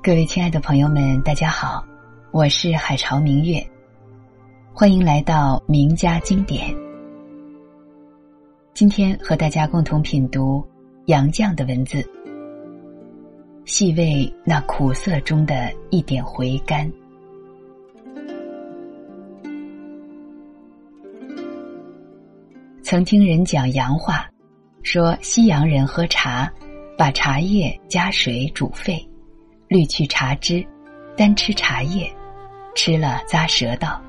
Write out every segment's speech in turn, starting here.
各位亲爱的朋友们，大家好，我是海潮明月，欢迎来到名家经典。今天和大家共同品读杨绛的文字，细味那苦涩中的一点回甘。曾听人讲洋话，说西洋人喝茶，把茶叶加水煮沸。滤去茶汁，单吃茶叶，吃了咂舌道。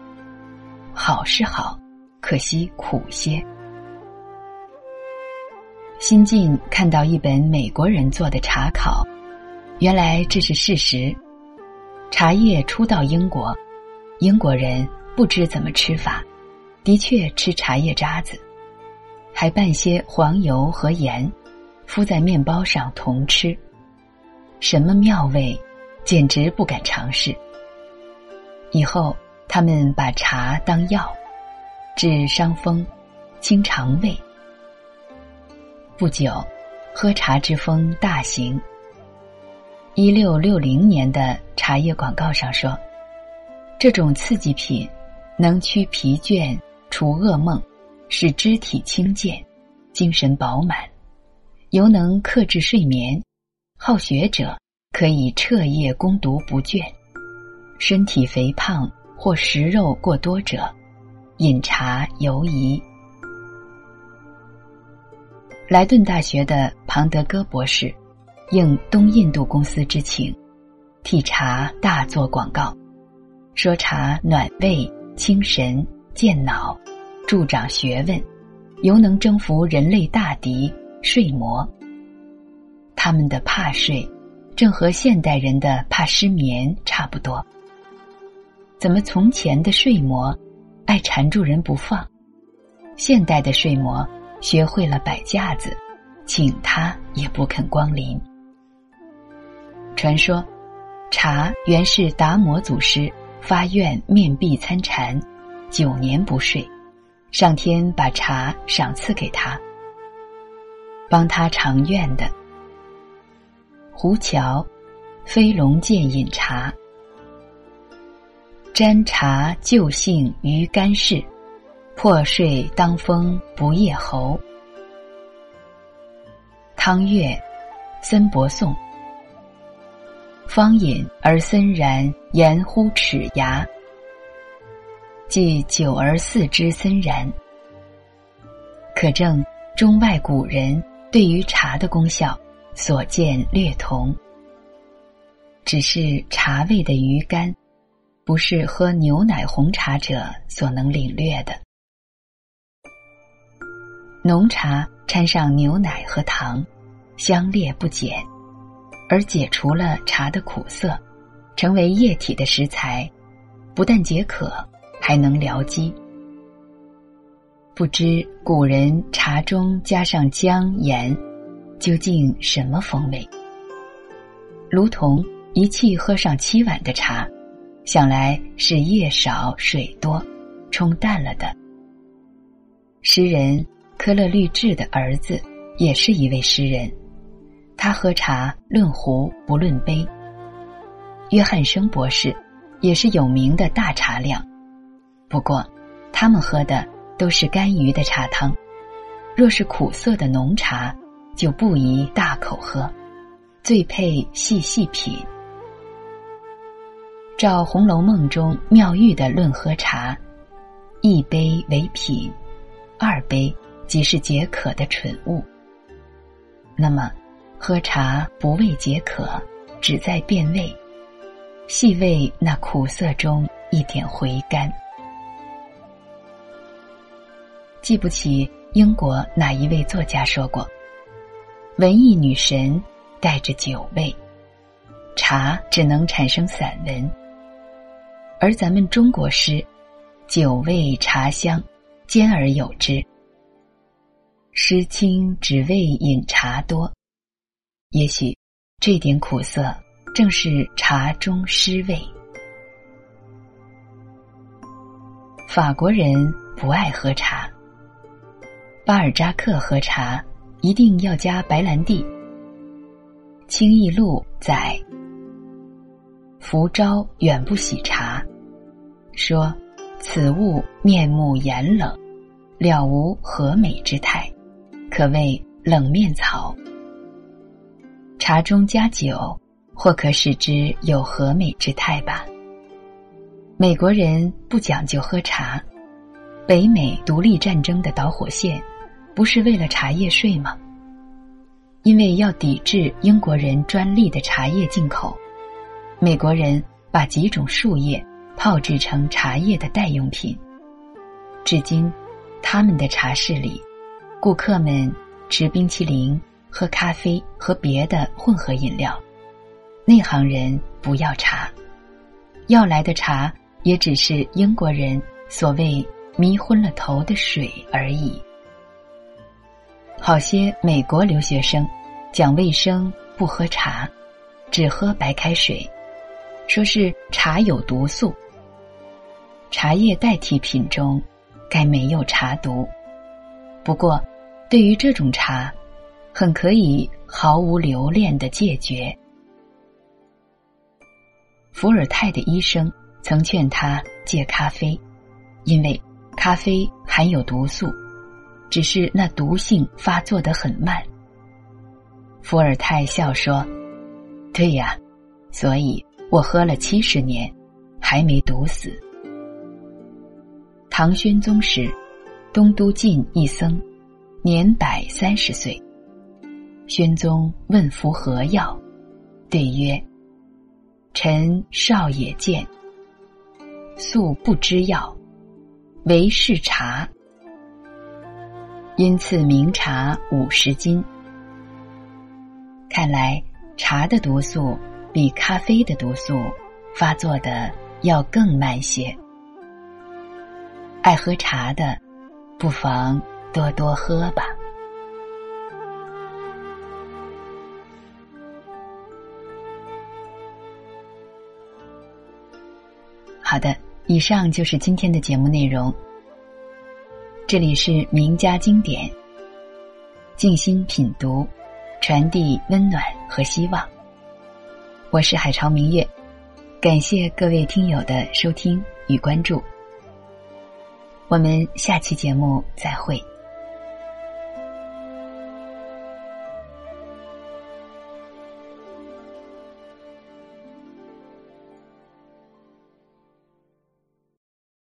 好是好，可惜苦些。新近看到一本美国人做的茶考，原来这是事实。茶叶初到英国，英国人不知怎么吃法，的确吃茶叶渣子，还拌些黄油和盐，敷在面包上同吃。什么妙味，简直不敢尝试。以后他们把茶当药，治伤风、清肠胃。不久，喝茶之风大行。一六六零年的茶叶广告上说，这种刺激品能驱疲倦、除噩梦，使肢体轻健、精神饱满，尤能克制睡眠。好学者可以彻夜攻读不倦，身体肥胖或食肉过多者，饮茶尤宜。莱顿大学的庞德戈博士应东印度公司之请，替茶大做广告，说茶暖胃、清神、健脑、助长学问，尤能征服人类大敌睡魔。他们的怕睡，正和现代人的怕失眠差不多。怎么从前的睡魔爱缠住人不放，现代的睡魔学会了摆架子，请他也不肯光临。传说，茶原是达摩祖师发愿面壁参禅，九年不睡，上天把茶赏赐给他，帮他偿愿的。胡桥，飞龙见饮茶，沾茶就兴于肝室，破睡当风不夜喉。汤月，森伯颂。方饮而森然，言乎齿牙，即久而似之森然。可证中外古人对于茶的功效。所见略同，只是茶味的余甘，不是喝牛奶红茶者所能领略的。浓茶掺上牛奶和糖，香烈不减，而解除了茶的苦涩，成为液体的食材，不但解渴，还能疗肌。不知古人茶中加上姜盐。究竟什么风味？如同一气喝上七碗的茶，想来是叶少水多，冲淡了的。诗人科勒律治的儿子也是一位诗人，他喝茶论壶不论杯。约翰生博士也是有名的大茶量，不过他们喝的都是甘于的茶汤，若是苦涩的浓茶。就不宜大口喝，最配细细品。照《红楼梦》中妙玉的论喝茶，一杯为品，二杯即是解渴的蠢物。那么，喝茶不为解渴，只在变味，细味那苦涩中一点回甘。记不起英国哪一位作家说过。文艺女神带着酒味，茶只能产生散文。而咱们中国诗，酒味茶香兼而有之。诗清只为饮茶多，也许这点苦涩正是茶中诗味。法国人不爱喝茶，巴尔扎克喝茶。一定要加白兰地。清异录载，浮朝远不喜茶，说：“此物面目严冷，了无和美之态，可谓冷面草。茶中加酒，或可使之有和美之态吧。”美国人不讲究喝茶，北美独立战争的导火线，不是为了茶叶税吗？因为要抵制英国人专利的茶叶进口，美国人把几种树叶泡制成茶叶的代用品。至今，他们的茶室里，顾客们吃冰淇淋、喝咖啡和别的混合饮料，内行人不要茶，要来的茶。也只是英国人所谓迷昏了头的水而已。好些美国留学生讲卫生，不喝茶，只喝白开水，说是茶有毒素。茶叶代替品中，该没有茶毒。不过，对于这种茶，很可以毫无留恋的戒绝。伏尔泰的医生。曾劝他戒咖啡，因为咖啡含有毒素，只是那毒性发作的很慢。伏尔泰笑说：“对呀，所以我喝了七十年，还没毒死。”唐宣宗时，东都进一僧，年百三十岁。宣宗问服何药，对曰：“臣少也见。”素不知药，唯是茶，因赐名茶五十斤。看来茶的毒素比咖啡的毒素发作的要更慢些。爱喝茶的，不妨多多喝吧。好的。以上就是今天的节目内容。这里是名家经典，静心品读，传递温暖和希望。我是海潮明月，感谢各位听友的收听与关注。我们下期节目再会。